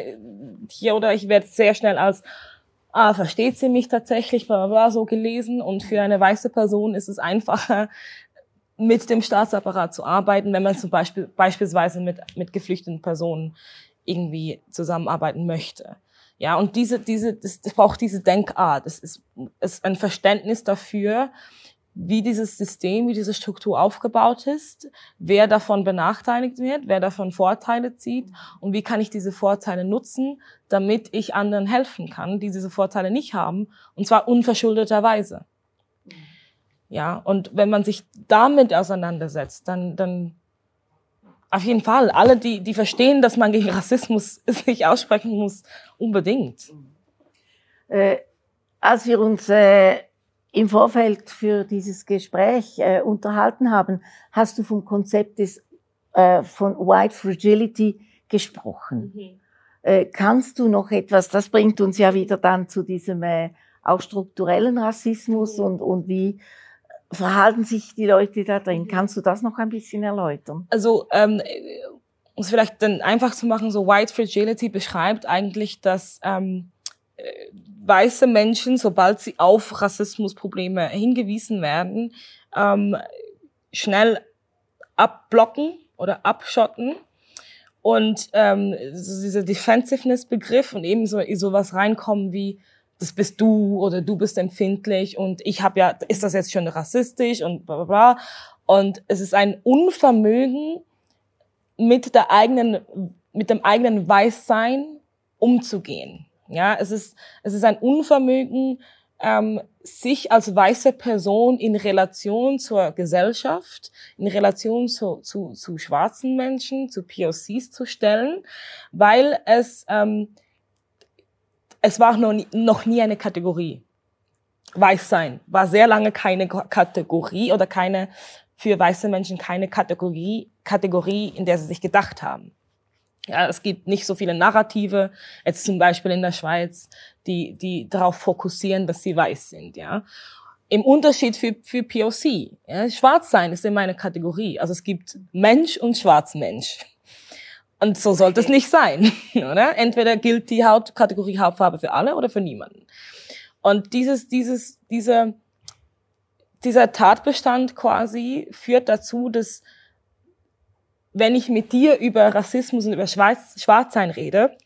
hier oder ich werde sehr schnell als ah, versteht sie mich tatsächlich, bla, bla, so gelesen. Und für eine weiße Person ist es einfacher, mit dem Staatsapparat zu arbeiten, wenn man zum Beispiel beispielsweise mit, mit geflüchteten Personen irgendwie zusammenarbeiten möchte. Ja, und diese, diese, das, das braucht diese Denkart. Es ist, ist ein Verständnis dafür, wie dieses System, wie diese Struktur aufgebaut ist, wer davon benachteiligt wird, wer davon Vorteile zieht und wie kann ich diese Vorteile nutzen, damit ich anderen helfen kann, die diese Vorteile nicht haben, und zwar unverschuldeterweise. Ja, und wenn man sich damit auseinandersetzt, dann, dann auf jeden Fall, alle, die, die verstehen, dass man gegen Rassismus sich aussprechen muss, unbedingt. Äh, als wir uns äh, im Vorfeld für dieses Gespräch äh, unterhalten haben, hast du vom Konzept des, äh, von White Fragility gesprochen. Mhm. Äh, kannst du noch etwas, das bringt uns ja wieder dann zu diesem äh, auch strukturellen Rassismus mhm. und, und wie verhalten sich die Leute da drin? Mhm. Kannst du das noch ein bisschen erläutern? Also, ähm, um es vielleicht dann einfach zu machen, so White Fragility beschreibt eigentlich, dass ähm, äh, weiße Menschen, sobald sie auf Rassismusprobleme hingewiesen werden, ähm, schnell abblocken oder abschotten und ähm, so dieser Defensiveness-Begriff und eben so sowas reinkommen wie das bist du oder du bist empfindlich und ich habe ja, ist das jetzt schon rassistisch und bla bla bla. Und es ist ein Unvermögen, mit der eigenen, mit dem eigenen Weißsein umzugehen. Ja, es ist, es ist ein Unvermögen, ähm, sich als weiße Person in Relation zur Gesellschaft, in Relation zu, zu, zu schwarzen Menschen, zu POCs zu stellen, weil es ähm, es war noch nie, noch nie eine Kategorie. Weiß sein war sehr lange keine Kategorie oder keine, für weiße Menschen keine Kategorie, Kategorie, in der sie sich gedacht haben. Ja, es gibt nicht so viele Narrative, jetzt zum Beispiel in der Schweiz, die, die darauf fokussieren, dass sie weiß sind, ja. Im Unterschied für, für POC, ja, Schwarzsein ist immer eine Kategorie. Also es gibt Mensch und Schwarzmensch. Und so sollte es nicht sein, oder? Entweder gilt die Hautkategorie Hauptfarbe für alle oder für niemanden. Und dieses, dieses, diese, dieser Tatbestand quasi führt dazu, dass wenn ich mit dir über Rassismus und über Schwarz, Schwarzsein rede,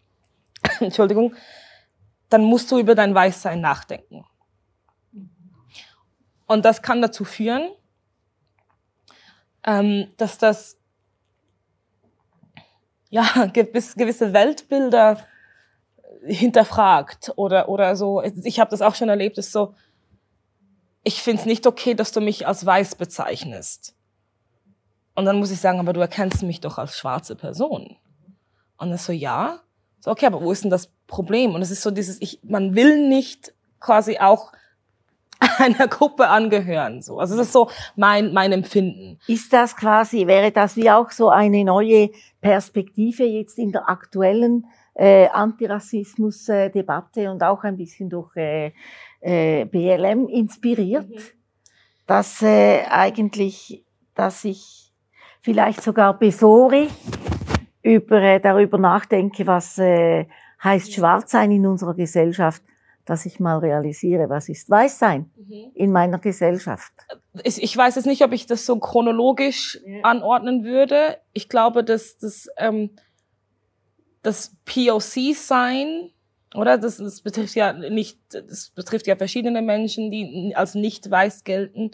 Entschuldigung, dann musst du über dein Weißsein nachdenken. Und das kann dazu führen, ähm, dass das ja, gewisse Weltbilder hinterfragt oder, oder so. Ich habe das auch schon erlebt, ist so, ich finde es nicht okay, dass du mich als weiß bezeichnest. Und dann muss ich sagen, aber du erkennst mich doch als schwarze Person. Und das so, ja. So, okay, aber wo ist denn das Problem? Und es ist so dieses, ich, man will nicht quasi auch einer Gruppe angehören. So. Also das ist so mein, mein Empfinden. Ist das quasi, wäre das wie auch so eine neue Perspektive jetzt in der aktuellen äh, Antirassismus-Debatte und auch ein bisschen durch äh, äh, BLM inspiriert, mhm. dass äh, eigentlich, dass ich vielleicht sogar bevor ich über, äh, darüber nachdenke, was äh, heißt schwarz sein in unserer Gesellschaft, dass ich mal realisiere, was ist Weißsein mhm. in meiner Gesellschaft. Ich, ich weiß jetzt nicht, ob ich das so chronologisch ja. anordnen würde. Ich glaube, dass das, ähm, das POC-Sein, oder? Das, das betrifft ja nicht, das betrifft ja verschiedene Menschen, die als nicht weiß gelten.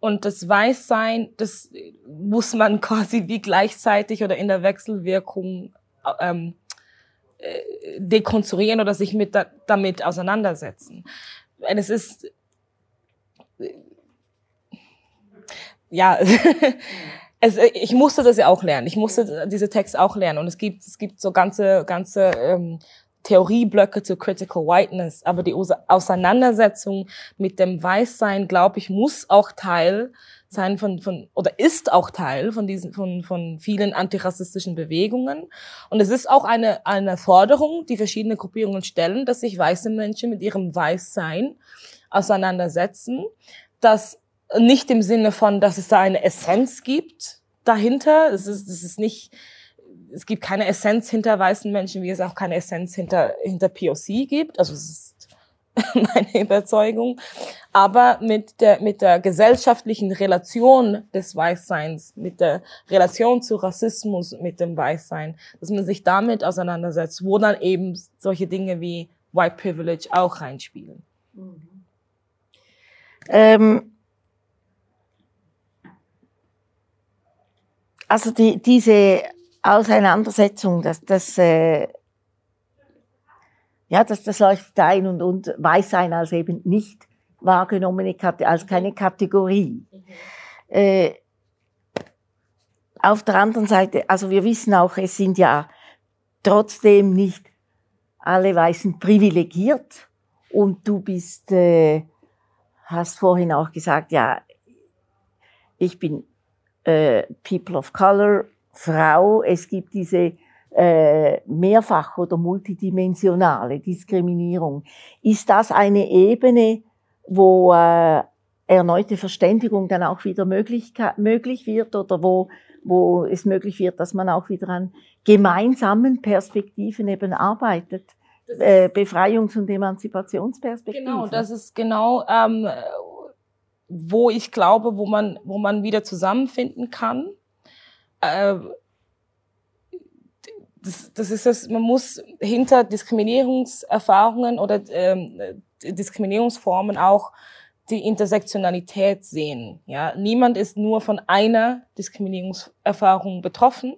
Und das Weißsein, das muss man quasi wie gleichzeitig oder in der Wechselwirkung ähm, äh, dekonstruieren oder sich mit da, damit auseinandersetzen. Es ist ja, es, ich musste das ja auch lernen. Ich musste diese Texte auch lernen. Und es gibt, es gibt so ganze, ganze ähm, Theorieblöcke zu Critical Whiteness. Aber die Auseinandersetzung mit dem Weißsein, glaube ich, muss auch Teil sein von, von, oder ist auch Teil von diesen, von, von vielen antirassistischen Bewegungen. Und es ist auch eine, eine Forderung, die verschiedene Gruppierungen stellen, dass sich weiße Menschen mit ihrem Weißsein auseinandersetzen, dass nicht im Sinne von, dass es da eine Essenz gibt dahinter. Es ist, es ist nicht, es gibt keine Essenz hinter weißen Menschen, wie es auch keine Essenz hinter, hinter POC gibt. Also es ist meine Überzeugung. Aber mit der, mit der gesellschaftlichen Relation des Weißseins, mit der Relation zu Rassismus, mit dem Weißsein, dass man sich damit auseinandersetzt, wo dann eben solche Dinge wie White Privilege auch reinspielen. Ähm Also die, diese Auseinandersetzung, dass das, äh, ja, dass das leuchtet ein und, und Weißsein als eben nicht wahrgenommene, als keine Kategorie. Mhm. Äh, auf der anderen Seite, also wir wissen auch, es sind ja trotzdem nicht alle Weißen privilegiert und du bist, äh, hast vorhin auch gesagt, ja, ich bin äh, People of Color, Frau. Es gibt diese äh, mehrfach oder multidimensionale Diskriminierung. Ist das eine Ebene, wo äh, erneute Verständigung dann auch wieder möglich, möglich wird oder wo, wo es möglich wird, dass man auch wieder an gemeinsamen Perspektiven eben arbeitet? Äh, Befreiungs- und Emanzipationsperspektiven. Genau, das ist genau ähm, wo ich glaube, wo man, wo man wieder zusammenfinden kann. Äh, das, das ist es, man muss hinter Diskriminierungserfahrungen oder ähm, Diskriminierungsformen auch die Intersektionalität sehen. Ja, niemand ist nur von einer Diskriminierungserfahrung betroffen,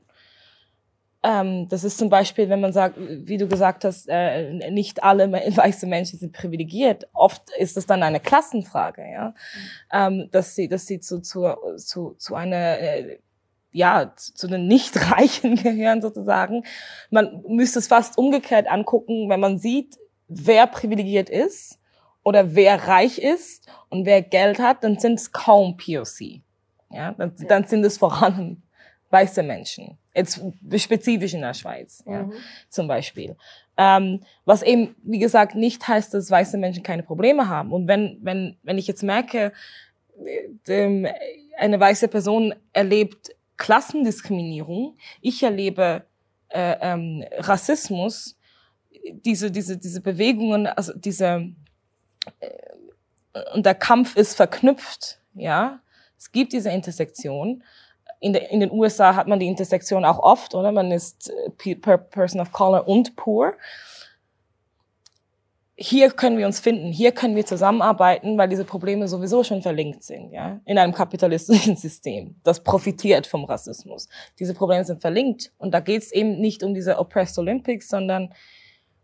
ähm, das ist zum Beispiel, wenn man sagt, wie du gesagt hast, äh, nicht alle weiße Menschen sind privilegiert. Oft ist es dann eine Klassenfrage, ja, mhm. ähm, dass sie, dass sie zu zu zu, zu einer äh, ja, zu den Nicht-Reichen gehören sozusagen. Man müsste es fast umgekehrt angucken, wenn man sieht, wer privilegiert ist oder wer reich ist und wer Geld hat, dann sind es kaum POC. Ja, dann, ja. dann sind es vor allem weiße Menschen. Jetzt spezifisch in der Schweiz, ja, mhm. zum Beispiel. Ähm, was eben, wie gesagt, nicht heißt, dass weiße Menschen keine Probleme haben. Und wenn, wenn, wenn ich jetzt merke, ähm, eine weiße Person erlebt Klassendiskriminierung, ich erlebe äh, ähm, Rassismus, diese, diese, diese Bewegungen, also diese, äh, und der Kampf ist verknüpft, ja. Es gibt diese Intersektion in, de, in den USA hat man die Intersektion auch oft, oder? Man ist äh, Person of Color und Poor. Hier können wir uns finden, hier können wir zusammenarbeiten, weil diese Probleme sowieso schon verlinkt sind, ja, in einem kapitalistischen System, das profitiert vom Rassismus. Diese Probleme sind verlinkt und da geht es eben nicht um diese Oppressed Olympics, sondern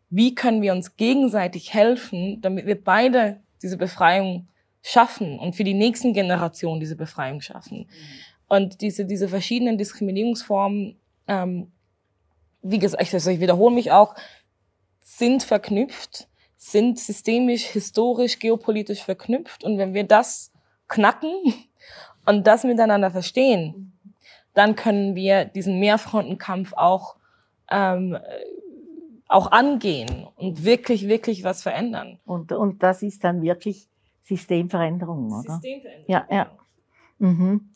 wie können wir uns gegenseitig helfen, damit wir beide diese Befreiung schaffen und für die nächsten Generationen diese Befreiung schaffen. Mhm. Und diese, diese verschiedenen Diskriminierungsformen, ähm, wie gesagt, also ich wiederhole mich auch, sind verknüpft, sind systemisch, historisch, geopolitisch verknüpft. Und wenn wir das knacken und das miteinander verstehen, dann können wir diesen Mehrfrontenkampf auch, ähm, auch angehen und wirklich, wirklich was verändern. Und, und das ist dann wirklich Systemveränderung, oder? Systemveränderung. Ja, ja. Genau. Mhm.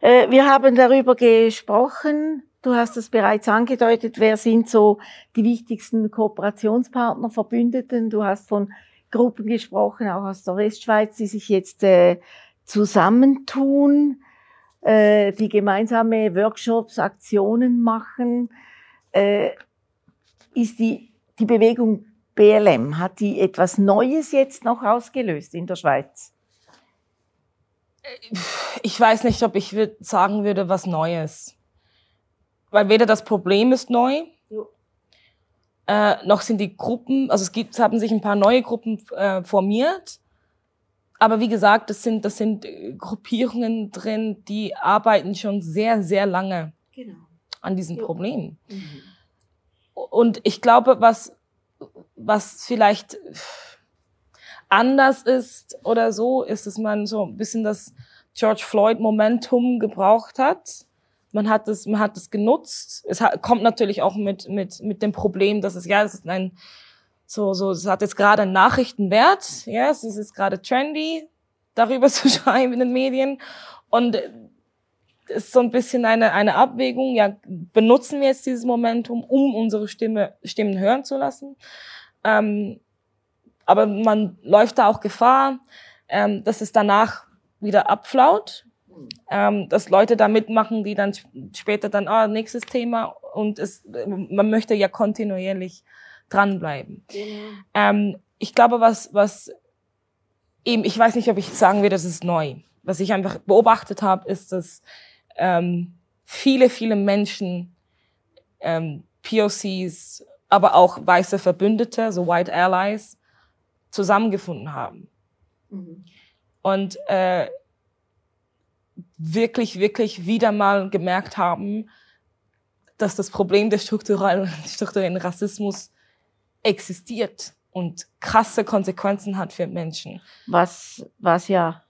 Äh, wir haben darüber gesprochen. Du hast es bereits angedeutet. Wer sind so die wichtigsten Kooperationspartner, Verbündeten? Du hast von Gruppen gesprochen, auch aus der Westschweiz, die sich jetzt äh, zusammentun, äh, die gemeinsame Workshops, Aktionen machen. Äh, ist die, die Bewegung BLM, hat die etwas Neues jetzt noch ausgelöst in der Schweiz? Ich weiß nicht, ob ich sagen würde, was Neues. Weil weder das Problem ist neu, äh, noch sind die Gruppen, also es gibt, es haben sich ein paar neue Gruppen äh, formiert. Aber wie gesagt, das sind, das sind äh, Gruppierungen drin, die arbeiten schon sehr, sehr lange genau. an diesem jo. Problem. Mhm. Und ich glaube, was, was vielleicht anders ist oder so, ist, dass man so ein bisschen das George Floyd Momentum gebraucht hat man hat es, man hat es genutzt. Es hat, kommt natürlich auch mit, mit, mit dem Problem, dass es, ja, es ist ein, so, so, es hat jetzt gerade einen Nachrichtenwert, ja, es ist jetzt gerade trendy, darüber zu schreiben in den Medien. Und es ist so ein bisschen eine, eine Abwägung, ja, benutzen wir jetzt dieses Momentum, um unsere Stimme, Stimmen hören zu lassen? Ähm, aber man läuft da auch Gefahr, ähm, dass es danach wieder abflaut ähm, dass Leute da mitmachen, die dann später dann, ah, nächstes Thema und es, man möchte ja kontinuierlich dranbleiben. Genau. Ähm, ich glaube, was, was eben, ich weiß nicht, ob ich sagen will, das ist neu. Was ich einfach beobachtet habe, ist, dass ähm, viele, viele Menschen, ähm, POCs, aber auch weiße Verbündete, so White Allies, zusammengefunden haben. Mhm. Und äh, wirklich, wirklich wieder mal gemerkt haben, dass das Problem des strukturellen, strukturellen Rassismus existiert und krasse Konsequenzen hat für Menschen. Was, was ja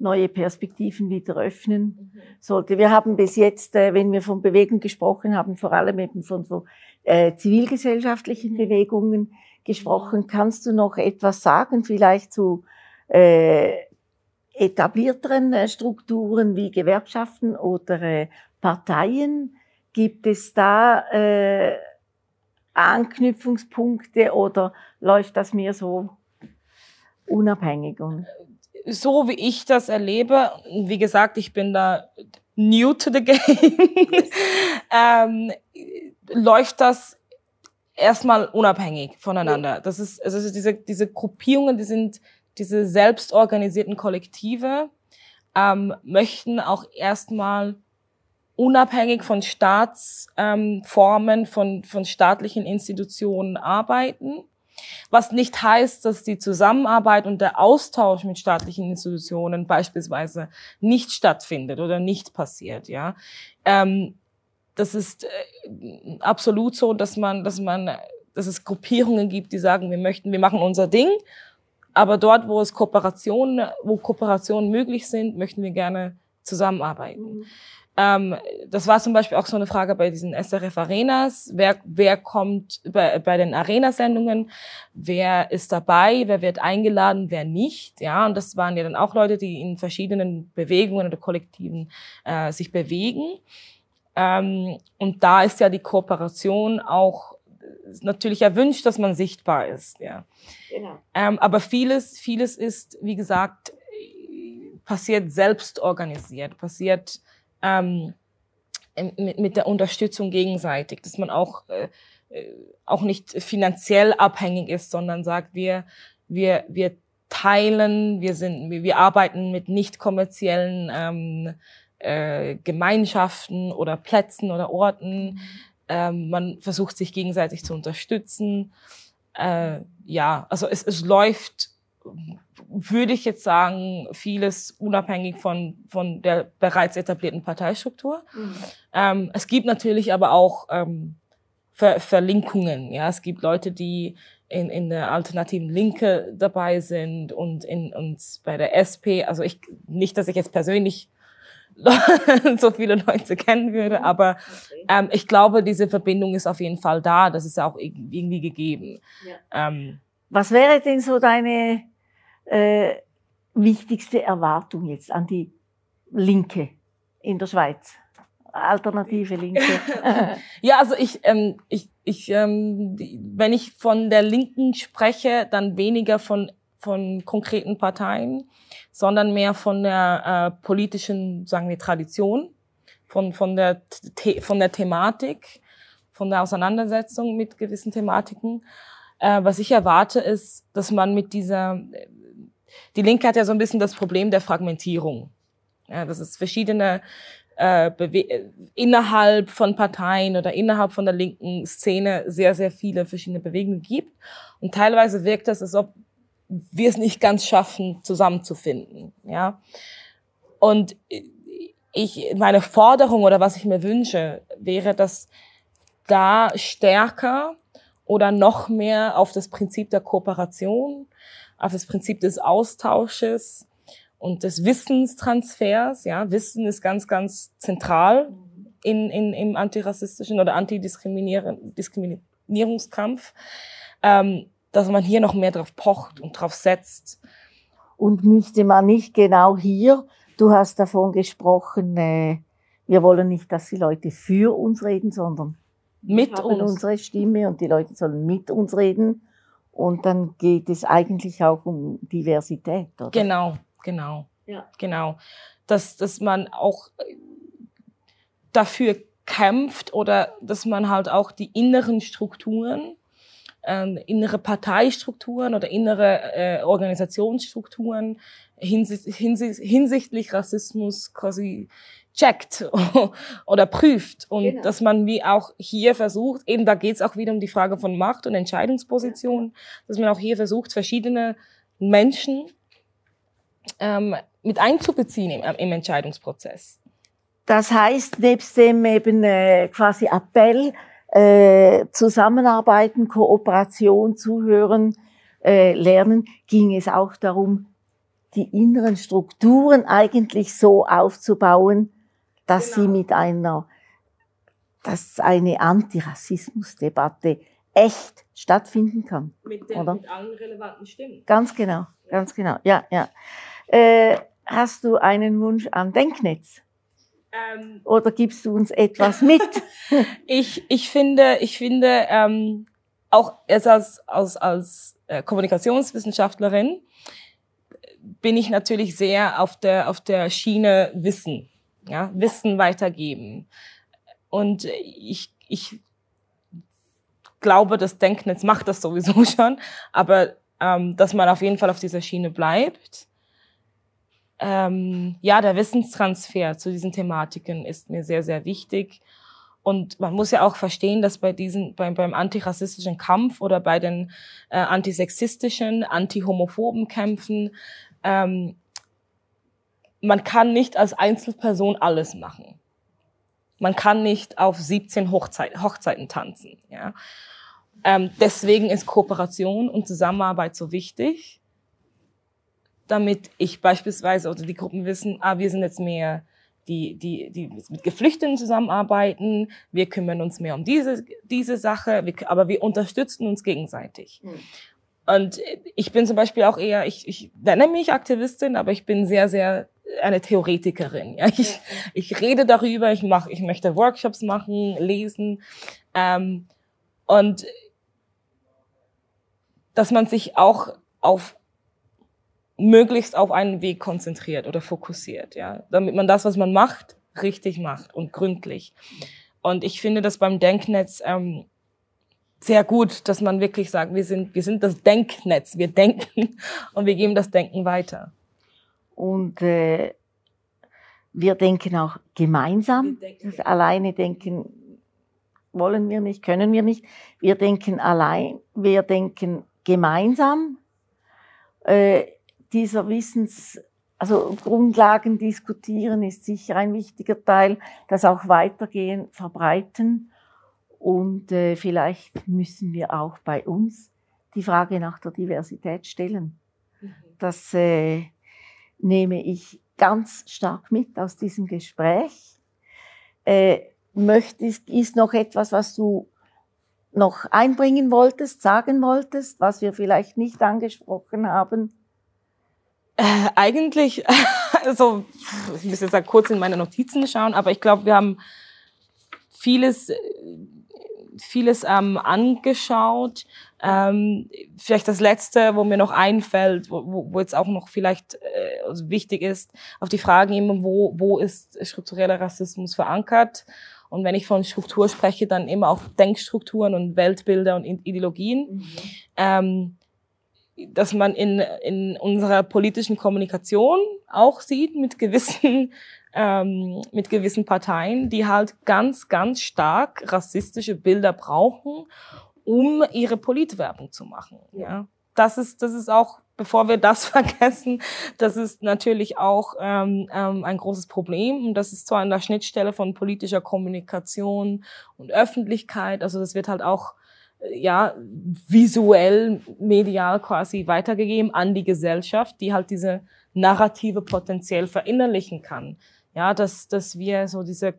neue Perspektiven wieder öffnen mhm. sollte. Wir haben bis jetzt, äh, wenn wir von Bewegung gesprochen haben, vor allem eben von so äh, zivilgesellschaftlichen Bewegungen gesprochen. Kannst du noch etwas sagen, vielleicht zu äh, etablierteren äh, Strukturen wie Gewerkschaften oder äh, Parteien? Gibt es da äh, Anknüpfungspunkte oder läuft das mir so unabhängig? So wie ich das erlebe, wie gesagt, ich bin da new to the game, ähm, läuft das erstmal unabhängig voneinander. Das ist, also diese, diese Gruppierungen, die sind diese selbstorganisierten Kollektive ähm, möchten auch erstmal unabhängig von Staatsformen, ähm, von, von staatlichen Institutionen arbeiten. Was nicht heißt, dass die Zusammenarbeit und der Austausch mit staatlichen Institutionen beispielsweise nicht stattfindet oder nicht passiert, ja. Ähm, das ist äh, absolut so, dass man, dass man, dass es Gruppierungen gibt, die sagen, wir möchten, wir machen unser Ding aber dort, wo es Kooperationen, wo Kooperationen möglich sind, möchten wir gerne zusammenarbeiten. Mhm. Ähm, das war zum Beispiel auch so eine Frage bei diesen SRF Arenas. Wer, wer kommt bei, bei den Arena-Sendungen? Wer ist dabei? Wer wird eingeladen? Wer nicht? Ja, und das waren ja dann auch Leute, die in verschiedenen Bewegungen oder Kollektiven äh, sich bewegen. Ähm, und da ist ja die Kooperation auch natürlich erwünscht, dass man sichtbar ist. Ja. Genau. Ähm, aber vieles, vieles ist, wie gesagt, passiert selbst organisiert, passiert ähm, mit, mit der Unterstützung gegenseitig, dass man auch äh, äh, auch nicht finanziell abhängig ist, sondern sagt, wir wir wir teilen, wir sind wir, wir arbeiten mit nicht kommerziellen ähm, äh, Gemeinschaften oder Plätzen oder Orten. Mhm ähm, man versucht sich gegenseitig zu unterstützen. Äh, ja, also es, es läuft, würde ich jetzt sagen, vieles unabhängig von, von der bereits etablierten Parteistruktur. Mhm. Ähm, es gibt natürlich aber auch ähm, Ver Verlinkungen. Ja, es gibt Leute, die in, in der alternativen Linke dabei sind und in uns bei der SP. Also ich nicht, dass ich jetzt persönlich so viele Leute kennen würde. Aber ähm, ich glaube, diese Verbindung ist auf jeden Fall da. Das ist auch irgendwie gegeben. Ja. Ähm, Was wäre denn so deine äh, wichtigste Erwartung jetzt an die Linke in der Schweiz? Alternative Linke. ja, also ich, ähm, ich, ich ähm, wenn ich von der Linken spreche, dann weniger von von konkreten Parteien, sondern mehr von der äh, politischen, sagen wir, Tradition, von, von, der, The von der Thematik, von der Auseinandersetzung mit gewissen Thematiken. Äh, was ich erwarte, ist, dass man mit dieser, die Linke hat ja so ein bisschen das Problem der Fragmentierung. Ja, dass es verschiedene äh, innerhalb von Parteien oder innerhalb von der linken Szene sehr, sehr viele verschiedene Bewegungen gibt. Und teilweise wirkt es, als ob wir es nicht ganz schaffen, zusammenzufinden. Ja. Und ich, meine Forderung oder was ich mir wünsche, wäre, dass da stärker oder noch mehr auf das Prinzip der Kooperation, auf das Prinzip des Austausches und des Wissenstransfers, ja, Wissen ist ganz, ganz zentral in, in, im antirassistischen oder Antidiskriminierungskampf, ähm, dass man hier noch mehr drauf pocht und drauf setzt. Und müsste man nicht genau hier Du hast davon gesprochen, äh, wir wollen nicht, dass die Leute für uns reden, sondern mit uns. unsere Stimme und die Leute sollen mit uns reden. Und dann geht es eigentlich auch um Diversität, oder? Genau, genau. Ja. Genau. Dass, dass man auch äh, dafür kämpft oder dass man halt auch die inneren Strukturen, äh, innere Parteistrukturen oder innere äh, Organisationsstrukturen hinsichtlich Rassismus quasi checkt oder prüft und genau. dass man wie auch hier versucht, eben da geht es auch wieder um die Frage von Macht und Entscheidungsposition, dass man auch hier versucht, verschiedene Menschen ähm, mit einzubeziehen im, im Entscheidungsprozess. Das heißt, nebst dem eben äh, quasi Appell, äh, Zusammenarbeiten, Kooperation, Zuhören, äh, Lernen, ging es auch darum, die inneren Strukturen eigentlich so aufzubauen, dass genau. sie mit einer, dass eine Antirassismusdebatte echt stattfinden kann. Mit, den, oder? mit allen relevanten Stimmen. Ganz genau, ganz genau, ja, ja. Äh, hast du einen Wunsch an Denknetz? Ähm, oder gibst du uns etwas mit? ich, ich finde, ich finde, ähm, auch als, als, als äh, Kommunikationswissenschaftlerin, bin ich natürlich sehr auf der, auf der Schiene Wissen, ja, Wissen weitergeben. Und ich, ich glaube, das Denknetz macht das sowieso schon, aber ähm, dass man auf jeden Fall auf dieser Schiene bleibt. Ähm, ja, der Wissenstransfer zu diesen Thematiken ist mir sehr, sehr wichtig. Und man muss ja auch verstehen, dass bei diesen, beim, beim antirassistischen Kampf oder bei den äh, antisexistischen, antihomophoben Kämpfen ähm, man kann nicht als Einzelperson alles machen. Man kann nicht auf 17 Hochzeit, Hochzeiten tanzen. Ja? Ähm, deswegen ist Kooperation und Zusammenarbeit so wichtig, damit ich beispielsweise oder die Gruppen wissen, ah, wir sind jetzt mehr die, die, die mit Geflüchteten zusammenarbeiten, wir kümmern uns mehr um diese, diese Sache, wir, aber wir unterstützen uns gegenseitig. Mhm. Und ich bin zum Beispiel auch eher, ich, ich nenne mich Aktivistin, aber ich bin sehr, sehr eine Theoretikerin. Ja? Ich, ich rede darüber, ich mache, ich möchte Workshops machen, lesen. Ähm, und dass man sich auch auf möglichst auf einen Weg konzentriert oder fokussiert, ja, damit man das, was man macht, richtig macht und gründlich. Und ich finde, dass beim Denknetz ähm, sehr gut, dass man wirklich sagt, wir sind, wir sind das Denknetz, wir denken und wir geben das Denken weiter. Und äh, wir denken auch gemeinsam. Denken. Das alleine denken wollen wir nicht, können wir nicht. Wir denken allein, wir denken gemeinsam. Äh, dieser Wissens, also Grundlagen diskutieren ist sicher ein wichtiger Teil, das auch weitergehen, verbreiten. Und äh, vielleicht müssen wir auch bei uns die Frage nach der Diversität stellen. Mhm. Das äh, nehme ich ganz stark mit aus diesem Gespräch. Äh, möchtest, ist noch etwas, was du noch einbringen wolltest, sagen wolltest, was wir vielleicht nicht angesprochen haben? Äh, eigentlich, also ich muss jetzt kurz in meine Notizen schauen, aber ich glaube, wir haben vieles vieles ähm, angeschaut. Ähm, vielleicht das Letzte, wo mir noch einfällt, wo, wo jetzt auch noch vielleicht äh, also wichtig ist, auf die Fragen immer, wo, wo ist struktureller Rassismus verankert? Und wenn ich von Struktur spreche, dann immer auch Denkstrukturen und Weltbilder und Ideologien. Mhm. Ähm, dass man in, in unserer politischen Kommunikation auch sieht mit gewissen, ähm, mit gewissen Parteien, die halt ganz, ganz stark rassistische Bilder brauchen, um ihre Politwerbung zu machen. Ja, das ist, das ist auch, bevor wir das vergessen, das ist natürlich auch ähm, ähm, ein großes Problem und das ist zwar an der Schnittstelle von politischer Kommunikation und Öffentlichkeit, also das wird halt auch ja, visuell, medial quasi weitergegeben an die Gesellschaft, die halt diese Narrative potenziell verinnerlichen kann. Ja, dass, dass wir so diese,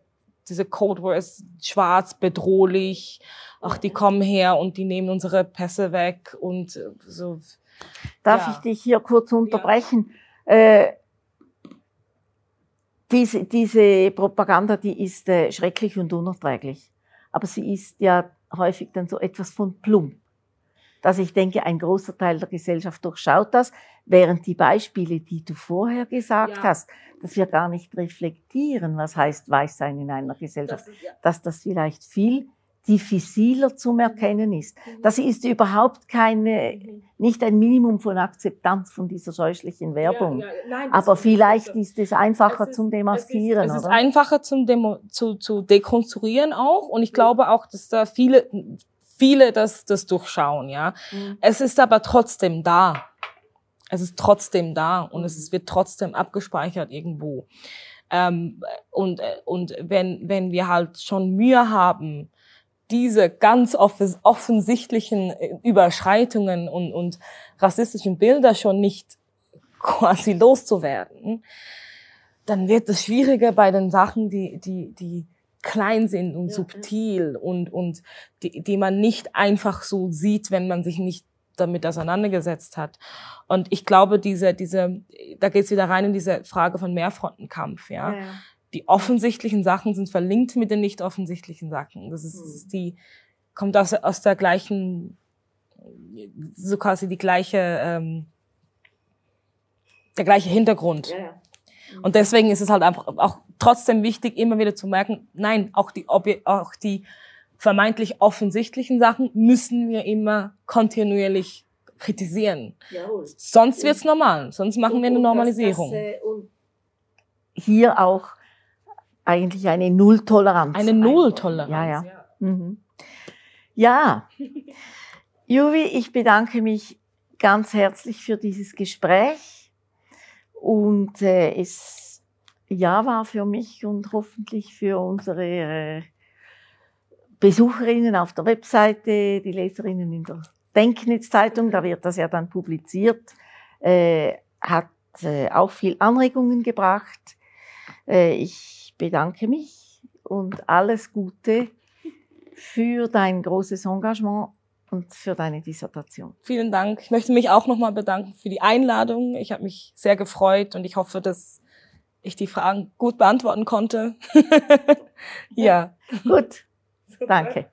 diese Code Words schwarz, bedrohlich, ach, die kommen her und die nehmen unsere Pässe weg und äh, so. Darf ja. ich dich hier kurz unterbrechen? Ja. Äh, diese, diese Propaganda, die ist äh, schrecklich und unerträglich. Aber sie ist ja häufig dann so etwas von plump. Dass ich denke, ein großer Teil der Gesellschaft durchschaut das, während die Beispiele, die du vorher gesagt ja. hast, dass wir gar nicht reflektieren, was heißt Weißsein in einer Gesellschaft, das ist, ja. dass das vielleicht viel diffiziler zum Erkennen ist. Mhm. Das ist überhaupt keine, mhm. nicht ein Minimum von Akzeptanz von dieser scheußlichen Werbung. Ja, ja, nein, Aber vielleicht ist es einfacher ist, zum Demaskieren. Es ist, es ist einfacher zum Demo, zu, zu dekonstruieren auch. Und ich glaube auch, dass da viele, viele das, das durchschauen, ja. Mhm. Es ist aber trotzdem da. Es ist trotzdem da und es ist, wird trotzdem abgespeichert irgendwo. Ähm, und, äh, und wenn, wenn wir halt schon Mühe haben, diese ganz offensichtlichen äh, Überschreitungen und, und rassistischen Bilder schon nicht quasi loszuwerden, dann wird es schwieriger bei den Sachen, die, die, die klein sind und ja, subtil und, und die, die man nicht einfach so sieht, wenn man sich nicht damit auseinandergesetzt hat. Und ich glaube, diese, diese, da geht es wieder rein in diese Frage von Mehrfrontenkampf, ja. ja die offensichtlichen Sachen sind verlinkt mit den nicht offensichtlichen Sachen. Das ist, das ist hm. die, kommt aus, aus der gleichen, so quasi die gleiche, ähm, der gleiche Hintergrund. Ja, ja. Und deswegen ist es halt einfach auch trotzdem wichtig, immer wieder zu merken, nein, auch die, auch die vermeintlich offensichtlichen Sachen müssen wir immer kontinuierlich kritisieren. Jawohl. Sonst wird's normal, sonst machen und, wir eine Normalisierung. Das, das, äh, und hier auch eigentlich eine Nulltoleranz. Eine Nulltoleranz. Ja, ja. Ja. Mhm. ja. Juvi, ich bedanke mich ganz herzlich für dieses Gespräch und äh, es ja war für mich und hoffentlich für unsere äh, Besucherinnen auf der Webseite, die Leserinnen in der Denknetz-Zeitung, da wird das ja dann publiziert, äh, hat äh, auch viel Anregungen gebracht. Äh, ich bedanke mich und alles Gute für dein großes Engagement und für deine Dissertation. Vielen Dank. Ich möchte mich auch nochmal bedanken für die Einladung. Ich habe mich sehr gefreut und ich hoffe, dass ich die Fragen gut beantworten konnte. ja. Gut. Danke.